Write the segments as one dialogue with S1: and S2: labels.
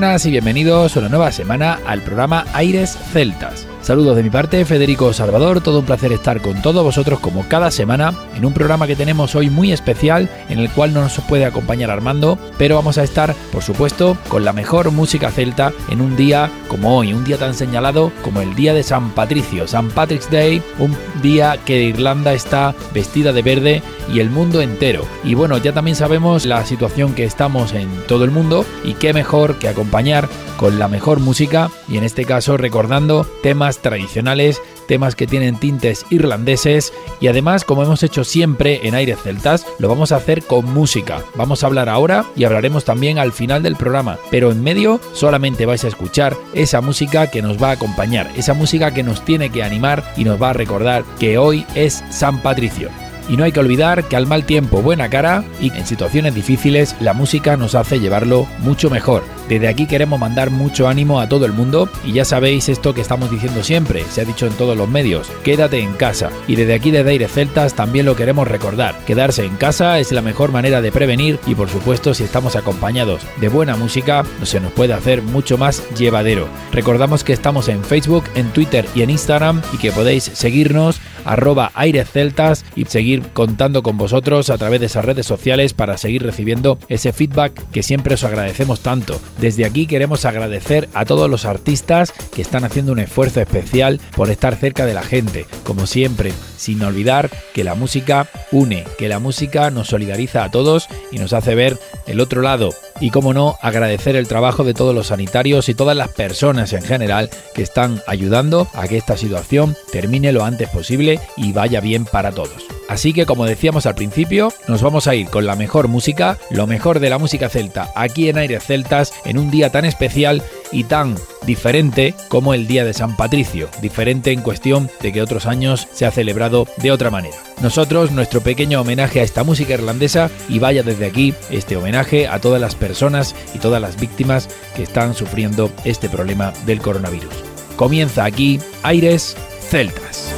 S1: Buenas y bienvenidos una nueva semana al programa Aires Celtas. Saludos de mi parte, Federico Salvador, todo un placer estar con todos vosotros como cada semana en un programa que tenemos hoy muy especial en el cual no nos puede acompañar Armando, pero vamos a estar, por supuesto, con la mejor música celta en un día como hoy, un día tan señalado como el día de San Patricio, San Patrick's Day, un día que Irlanda está vestida de verde y el mundo entero. Y bueno, ya también sabemos la situación que estamos en todo el mundo y qué mejor que acompañar con la mejor música y en este caso recordando temas tradicionales, temas que tienen tintes irlandeses y además como hemos hecho siempre en Aires Celtas, lo vamos a hacer con música. Vamos a hablar ahora y hablaremos también al final del programa, pero en medio solamente vais a escuchar esa música que nos va a acompañar, esa música que nos tiene que animar y nos va a recordar que hoy es San Patricio. Y no hay que olvidar que al mal tiempo buena cara y en situaciones difíciles la música nos hace llevarlo mucho mejor. Desde aquí queremos mandar mucho ánimo a todo el mundo y ya sabéis esto que estamos diciendo siempre, se ha dicho en todos los medios, quédate en casa. Y desde aquí de Aire Celtas también lo queremos recordar, quedarse en casa es la mejor manera de prevenir y por supuesto si estamos acompañados de buena música se nos puede hacer mucho más llevadero. Recordamos que estamos en Facebook, en Twitter y en Instagram y que podéis seguirnos arroba Aires Celtas y seguir contando con vosotros a través de esas redes sociales para seguir recibiendo ese feedback que siempre os agradecemos tanto. Desde aquí queremos agradecer a todos los artistas que están haciendo un esfuerzo especial por estar cerca de la gente, como siempre, sin olvidar que la música une, que la música nos solidariza a todos y nos hace ver el otro lado. Y como no, agradecer el trabajo de todos los sanitarios y todas las personas en general que están ayudando a que esta situación termine lo antes posible y vaya bien para todos. Así que como decíamos al principio, nos vamos a ir con la mejor música, lo mejor de la música celta aquí en Aires Celtas en un día tan especial y tan diferente como el Día de San Patricio, diferente en cuestión de que otros años se ha celebrado de otra manera. Nosotros, nuestro pequeño homenaje a esta música irlandesa y vaya desde aquí este homenaje a todas las personas y todas las víctimas que están sufriendo este problema del coronavirus. Comienza aquí Aires Celtas.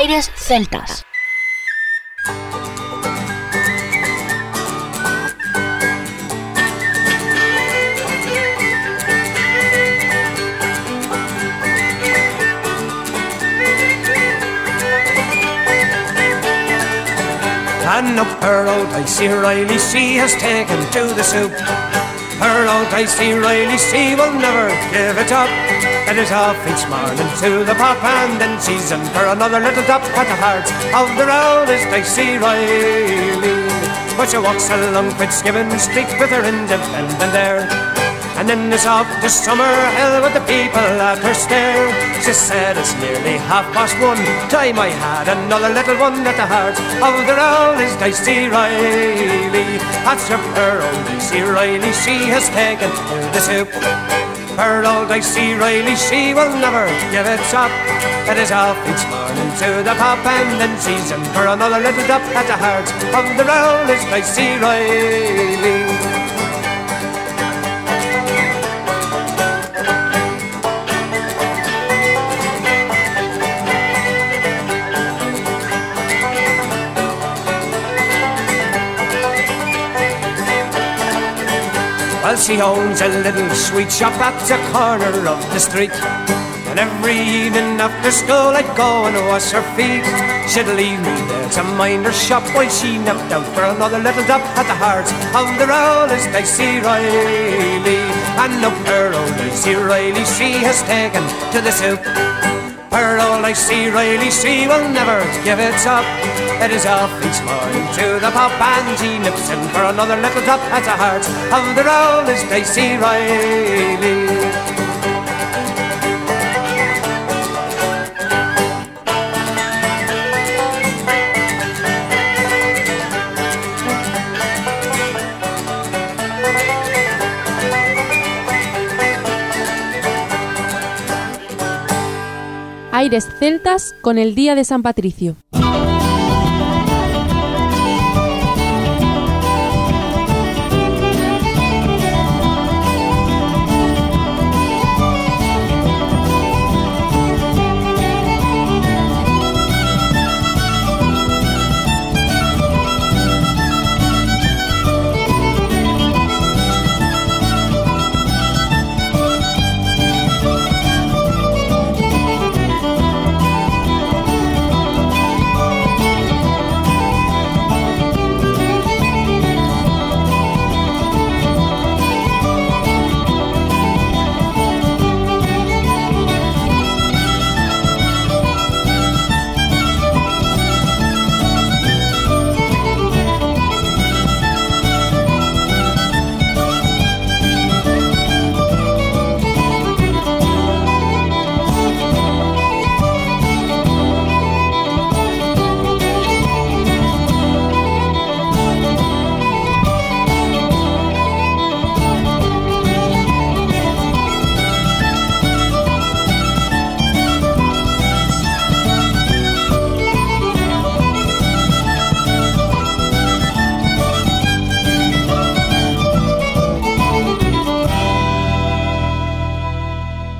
S2: Aires Celtas.
S3: And up her old Dicey Riley, she has taken to the soup. Her old Dicey Riley, she will never give it up. It is off each morning to the pop and then season for another little drop at the heart of the road is Dicey Riley. But she walks along Fitzgibbon Street with her independent air. And then it's off to Summerhill with the people at her stare. She said it's nearly half past one. Time I had another little one at the heart of the road is Dicey Riley. That's her pearl Dicey Riley. She has taken to the soup. Old Dicey Riley, she will never give it up. It is off each morning to the pub and then season for another little drop at the heart of the road is Dicey Riley. She owns a little sweet shop at the corner of the street. And every evening after school I'd go and wash her feet. She'd leave me there to mind her shop while she napped out for another little drop at the heart of the road is Dicey Riley. And up her old Dicey Riley she has taken to the soup. Her old Dicey Riley C will never give it up. It is off each morning to the pop and he nips in for another little drop at the heart of the roll is Dicey Riley.
S4: Aires celtas con el Día de San Patricio.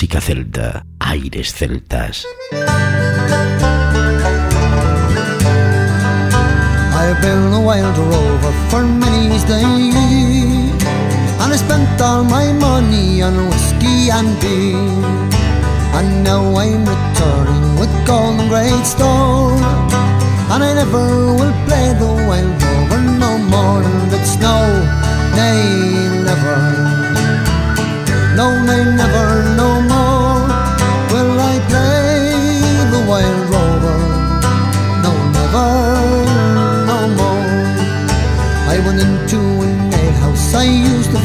S5: Música celta.
S6: Aires Celtas.
S7: I've been a wild rover for many's day And I spent all my money on whiskey and beer And now I'm returning with golden great store And I never will play the wild rover no more And it's no, nay, never No, nay, never, no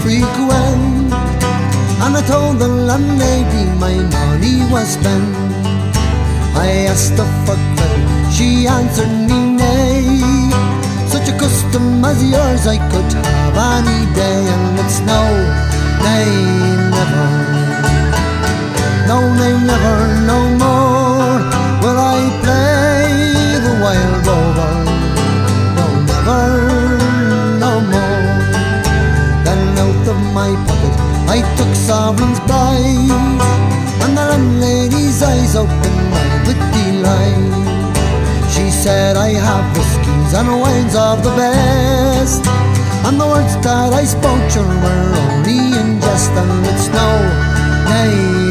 S7: frequent. And I told the landlady my money was spent. I asked her for credit, she answered me nay. Such a custom as yours I could have any day And it's no, nay, of the best. And the words that I spoke to were only in jest And it's no, nay,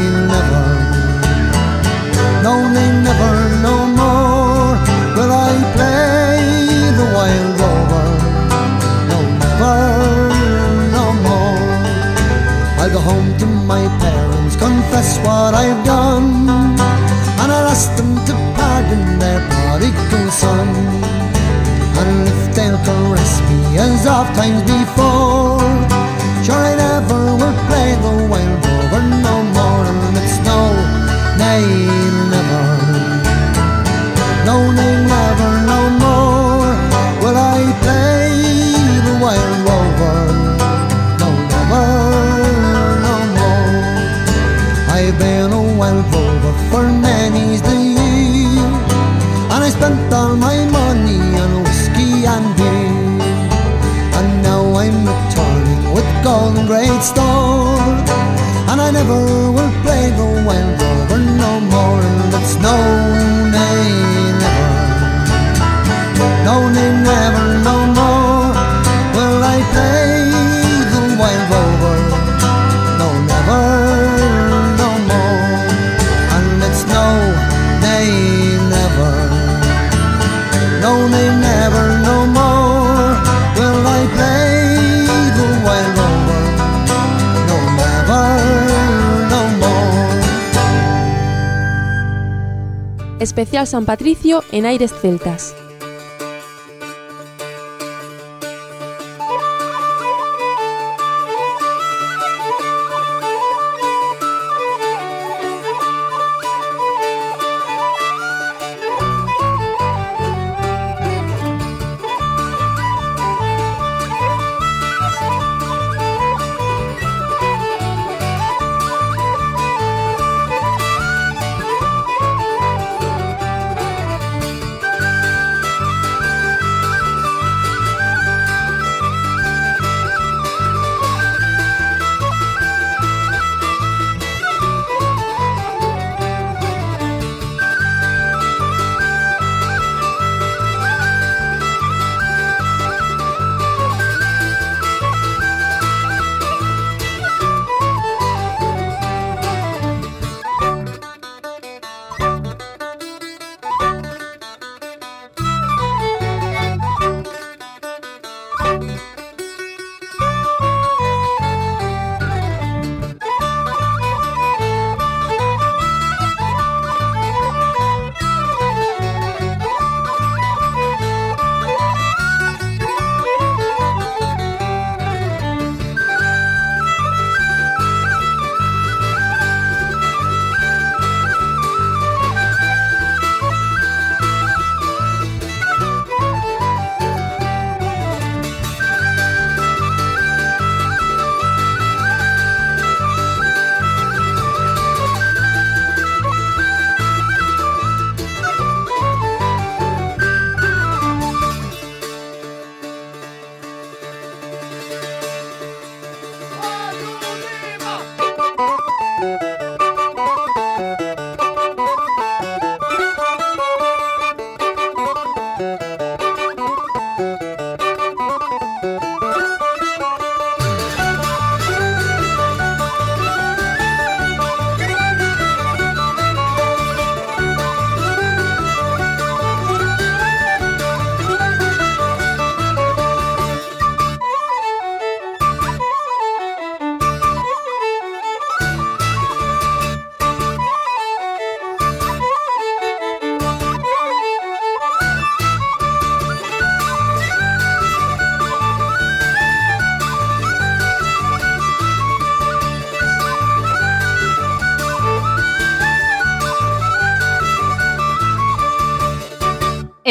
S7: as oft no, nay, never No, nay, never, no more. Will I play the wild rover No, never, no more.
S8: Especial San Patricio en Aires Celtas.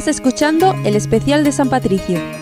S4: Estás escuchando el especial de San Patricio.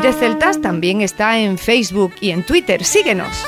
S9: Aires Celtas también está en Facebook y en Twitter. Síguenos.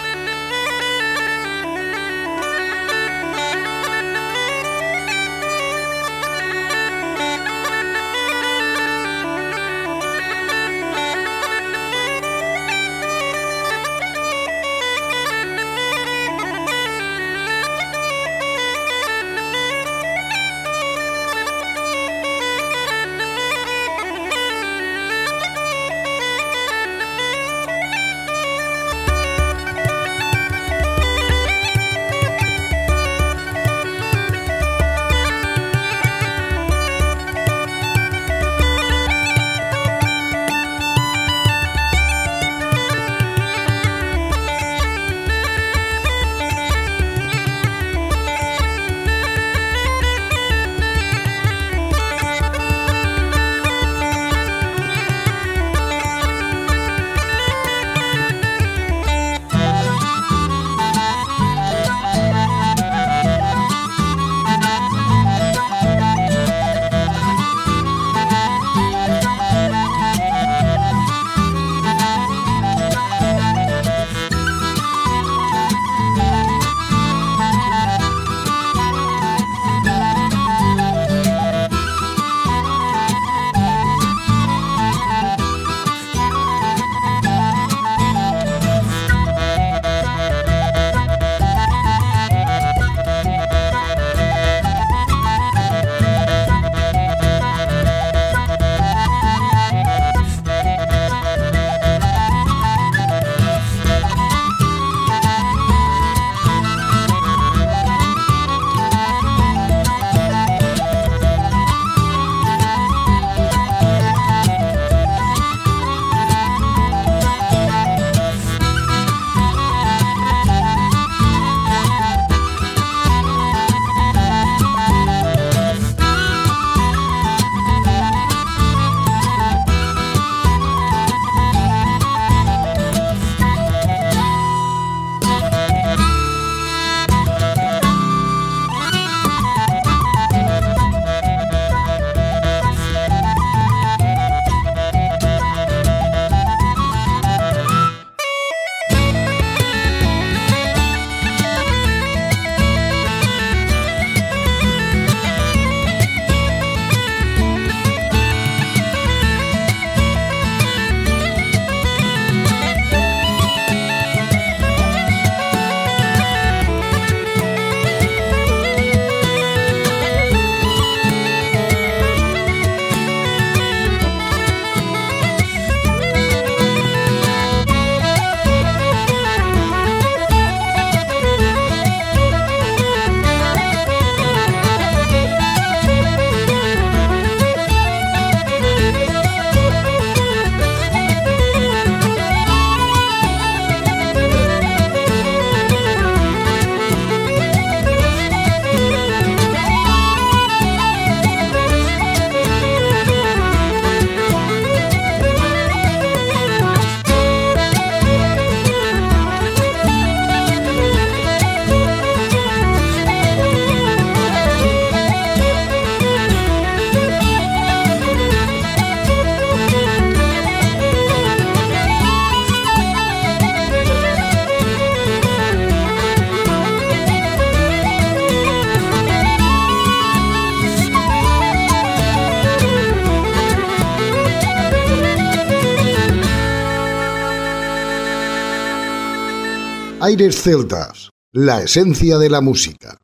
S2: Aires Celtas, la esencia de la música.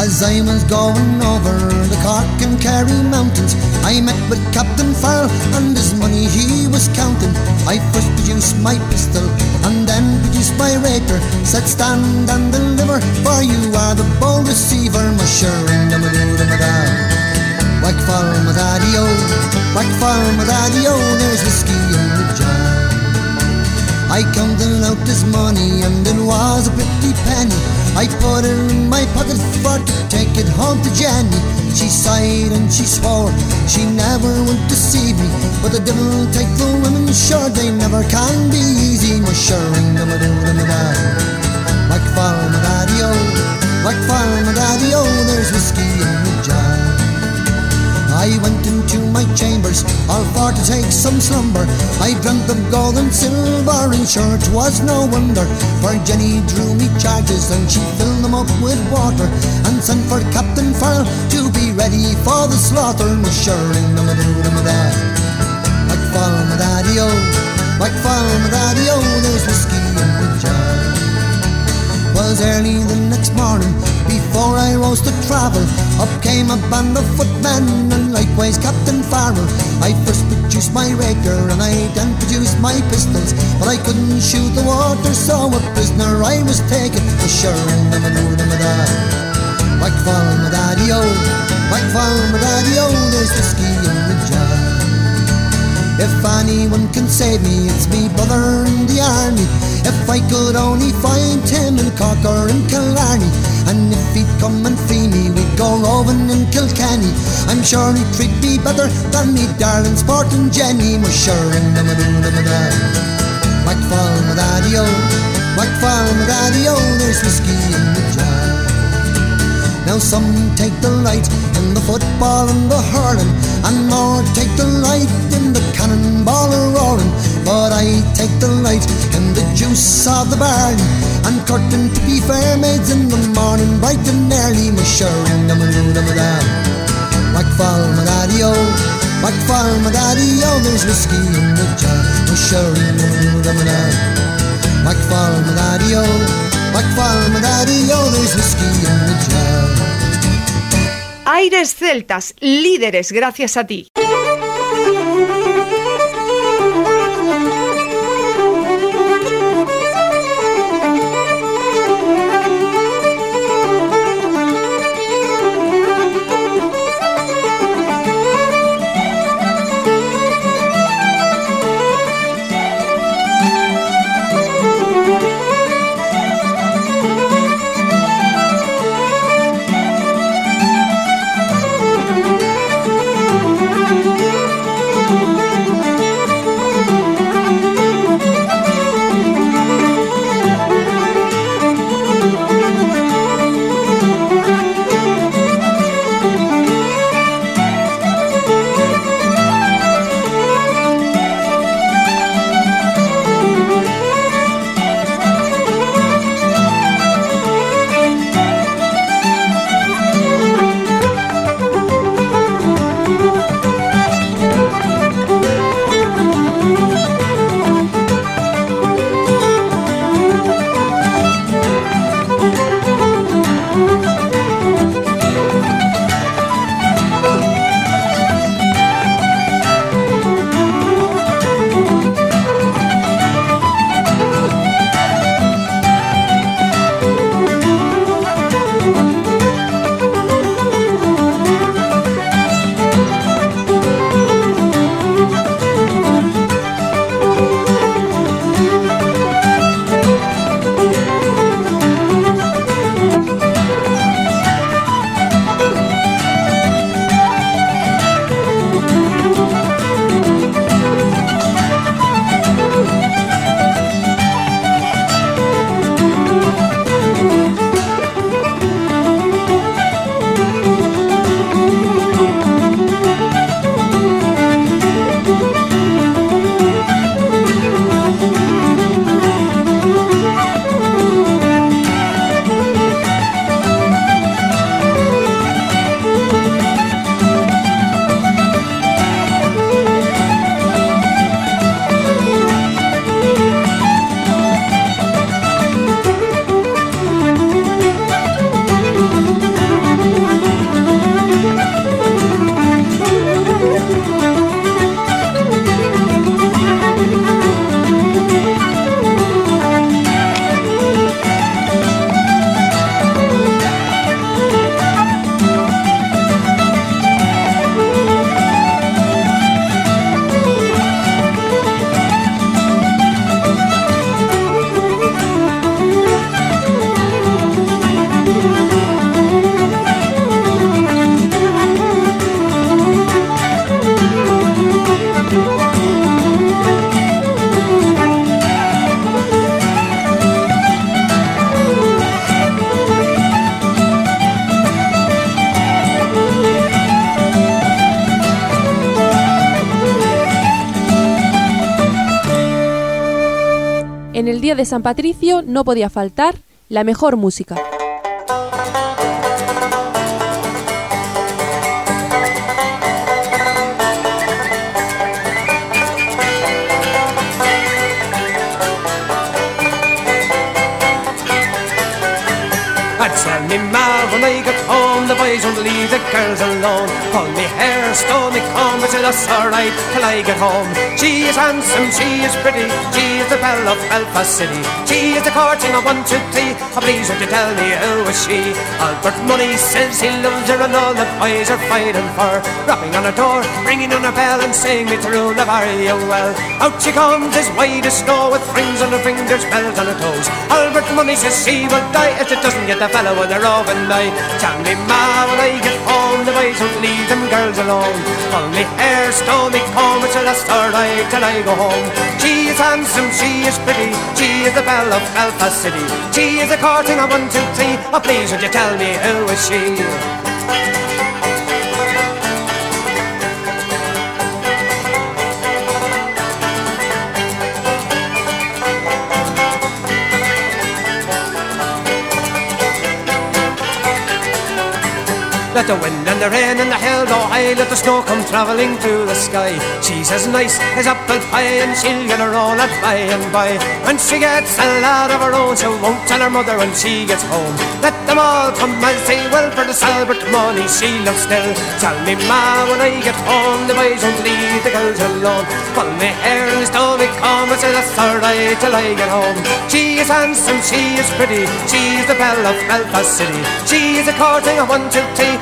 S7: As I was going over the Cork and Kerry mountains, I met with Captain Farrell and his money he was counting. I first produced my pistol and then produced my rapier. Said stand and deliver, for you are the bold receiver, my sure and I'm a Whack for my daddy-o, whack for my daddy-o, there's whiskey the. I counted out this money and it was a pretty penny. I put it in my pocket for to take it home to Jenny. She sighed and she swore she never would deceive me. But the devil take the women, sure they never can be easy. My sure a do them a da. Like farm my daddy o, like farm my daddy o, there's whiskey in the jar. I went into my chambers, all for to take some slumber. I dreamt of gold and silver, and sure it was no wonder. For Jenny drew me charges, and she filled them up with water, and sent for Captain Farrell to be ready for the slaughter. My sure in do them a da. Like fall my daddy o, like fall my daddy o, there's whiskey in the jar. Was early the next morning before I rose to travel. Up came a band of footmen and likewise Captain Farrell. I first produced my rapier and I then produced my pistols, but I couldn't shoot the water, so a prisoner I was taken. For sure, I'm a do them a da. Like fall my daddy oh. o, like fall my daddy o, there's whiskey in the jar. If anyone can save me, it's me brother in the army. If I could only find him in Cork or in Killarney, and if he'd come and free me, we'd go roving in Kilkenny. I'm sure he'd treat me better than me darling sporting Jenny. Sure and I'm a do them a da. Like fall daddy o, like fall my daddy oh. o, oh. there's whiskey in the jar. Now some take delight in the football and the hurling, and more take delight in the cannonball roaring. But I take delight in the juice of the barley, and curtain to be fair maids in the morning, bright and early. My sure and I'm a do them a da. Like fall my daddy oh. o, like fall my daddy o, there's whiskey in the jar. My sure and I'm a do them a da. Like fall my daddy oh. o, like fall my daddy o, there's whiskey in the jar.
S9: Aires Celtas, líderes gracias a ti.
S8: San Patricio no podía faltar la mejor música.
S3: Home The boys won't leave the girls alone. Pull me hair, stole me comb But it's alright till I get home? She is handsome, she is pretty She is the belle of Belfast City. She is the courting of one, two, three. Oh, Please would you tell me who is she? Albert Mooney says he loves her And all the boys are fighting for Rapping on her door, ringing on her bell And saying me through the very well. Out she comes as white as snow With rings on her fingers, bells on her toes. Albert Mooney says she will die If it doesn't get the fellow with her oven night Tell me ma when I get home The boys won't leave them girls alone Pull me hair, stole me comb It's the last night till I go home. She is handsome, she is pretty She is the belle of Belfast City. She is a courting of one, two, three. Oh please would you tell me who is she Let the wind and the rain and the hail go high. Let the snow come travelling through the sky. She's as nice as apple pie And she'll get her own at by and by. When she gets a lad of her own She won't tell her mother when she gets home. Let them all come and say Well for the Salbert money she loves still. Tell me ma when I get home The boys won't leave the girls alone. Pull me hair me comb I say that's alright till I get home. She is handsome, she is pretty She's the belle of Belfast City. She is a courting of one, two, three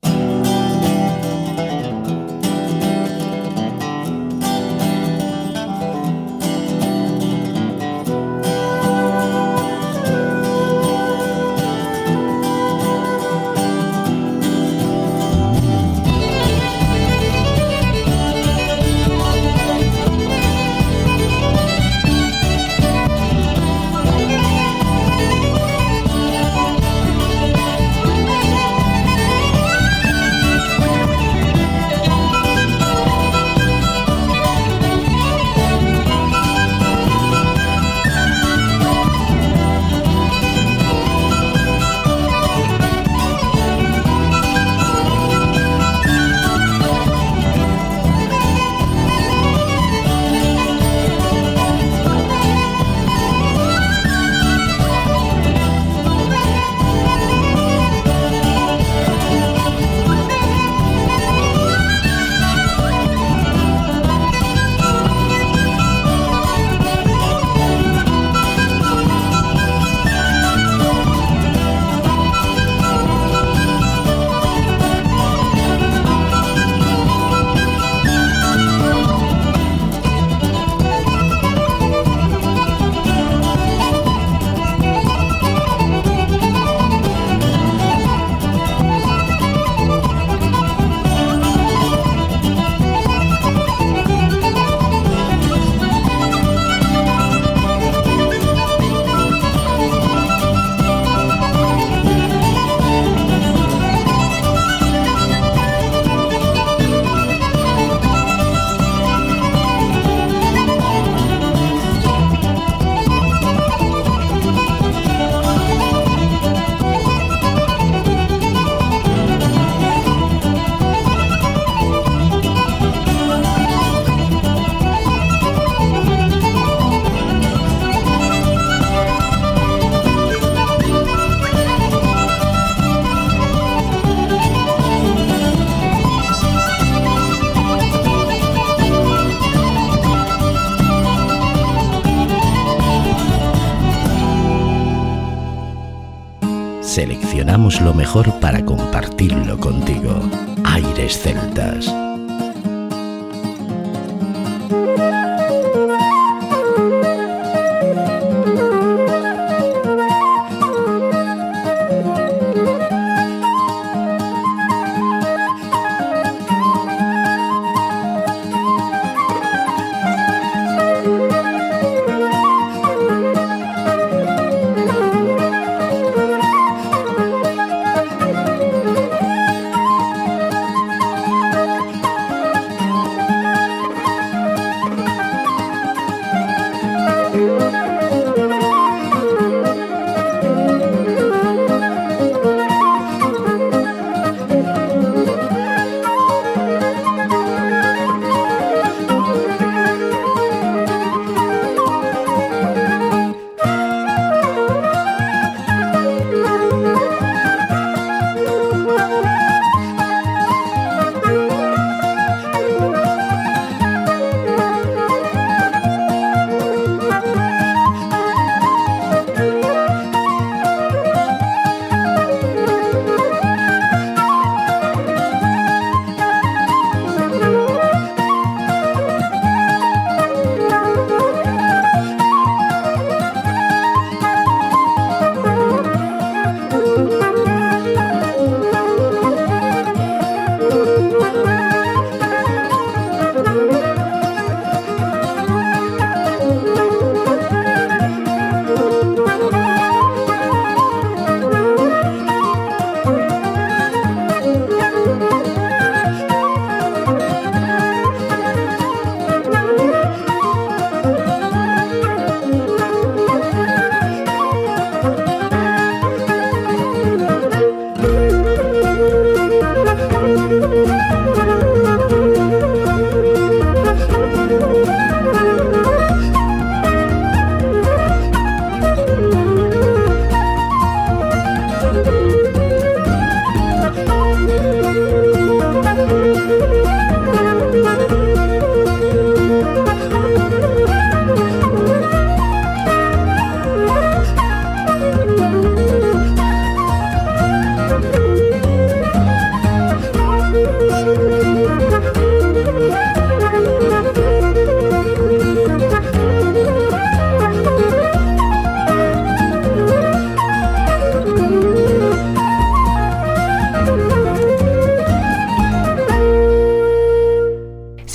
S5: Lo mejor para compartirlo contigo. Aires Celtas.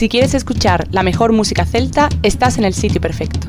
S8: Si quieres escuchar la mejor música celta, estás en el sitio perfecto.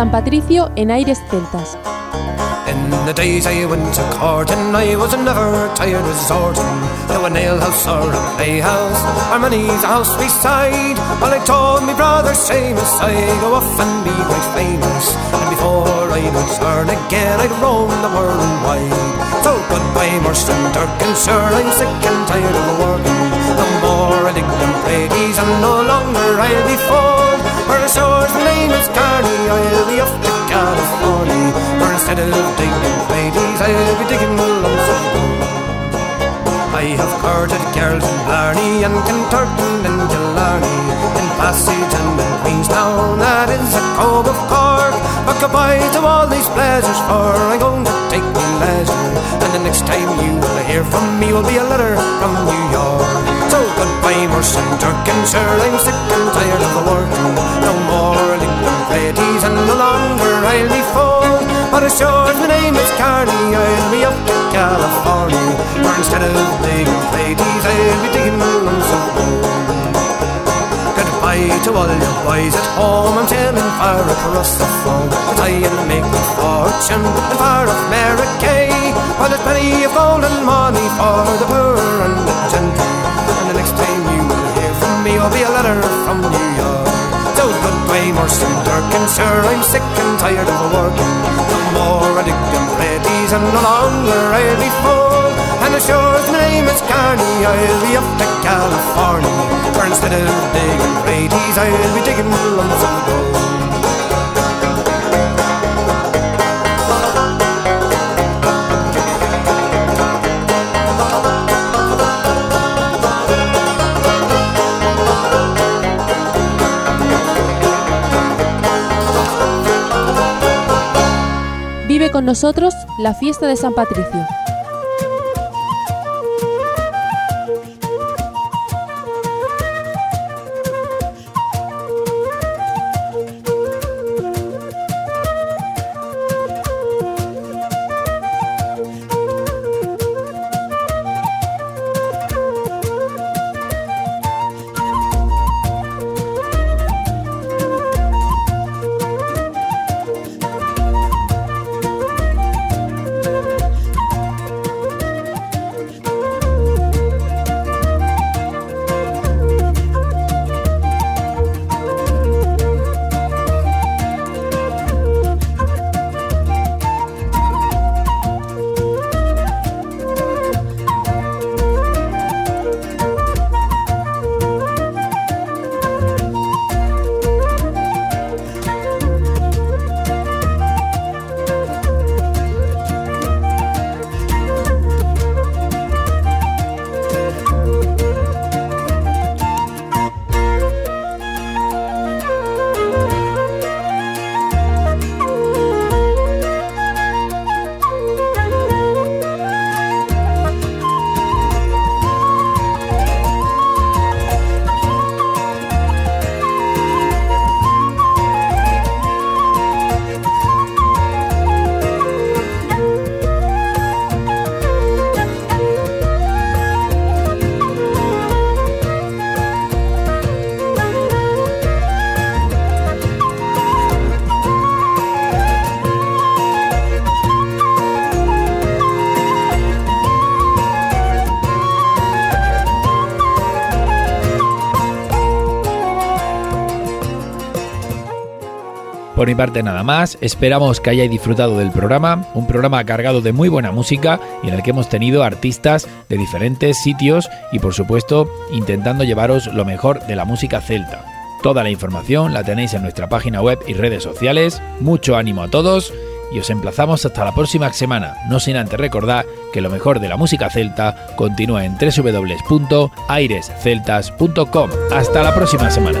S8: San Patricio en aires celtas.
S3: In the days I went to courting, I was never tired resorting to a nail house or a playhouse, or many's a house beside. Well, I told me brother Seamus I'd go off and be quite famous, and before I would turn again, I'd roam the world wide. So goodbye, Durkin, sure I'm sick and tired of working. No more I them ladies, and no longer I'll be. For my name is Carney, I'll be off to California. For instead of digging ladies, I'll be digging lumps of gold. I have courted girls in Blarney and Kinturton and Killarney, in Passage and in Queenstown, that is a Cobh of Cork. But goodbye to all these pleasures, for I'm going to take me leisure. And the next time you will hear from me will be a letter from New York. So goodbye, Muirsheen Durkin, sure I'm sick and tired of the working. No more Lincoln ladies, and no longer I'll be. But as sure my name is Carney, I'll be up to California. Where instead of digging ladies, I'll be digging lumps of gold. Goodbye to all you boys at home. I'm sailing far across the foam try and make my fortune and far America. Well, there's plenty of gold and money for the poor and the gentry. And the next time you will hear from me, will be a letter from New York. So goodbye, Muirsheen Durkin, sure I'm sick and tired of working. No more I dig them ladies, and no longer be full. And as sure as name is Carney, I'll be up to California. For instead of digging ladies, I'll be digging lumps of gold.
S8: Con nosotros la fiesta de San Patricio.
S1: Mi parte nada más, esperamos que hayáis disfrutado del programa, un programa cargado de muy buena música y en el que hemos tenido artistas de diferentes sitios y por supuesto intentando llevaros lo mejor de la música celta. Toda la información la tenéis en nuestra página web y redes sociales. Mucho ánimo a todos y os emplazamos hasta la próxima semana, no sin antes recordar que lo mejor de la música celta continúa en www.airesceltas.com. Hasta la próxima semana.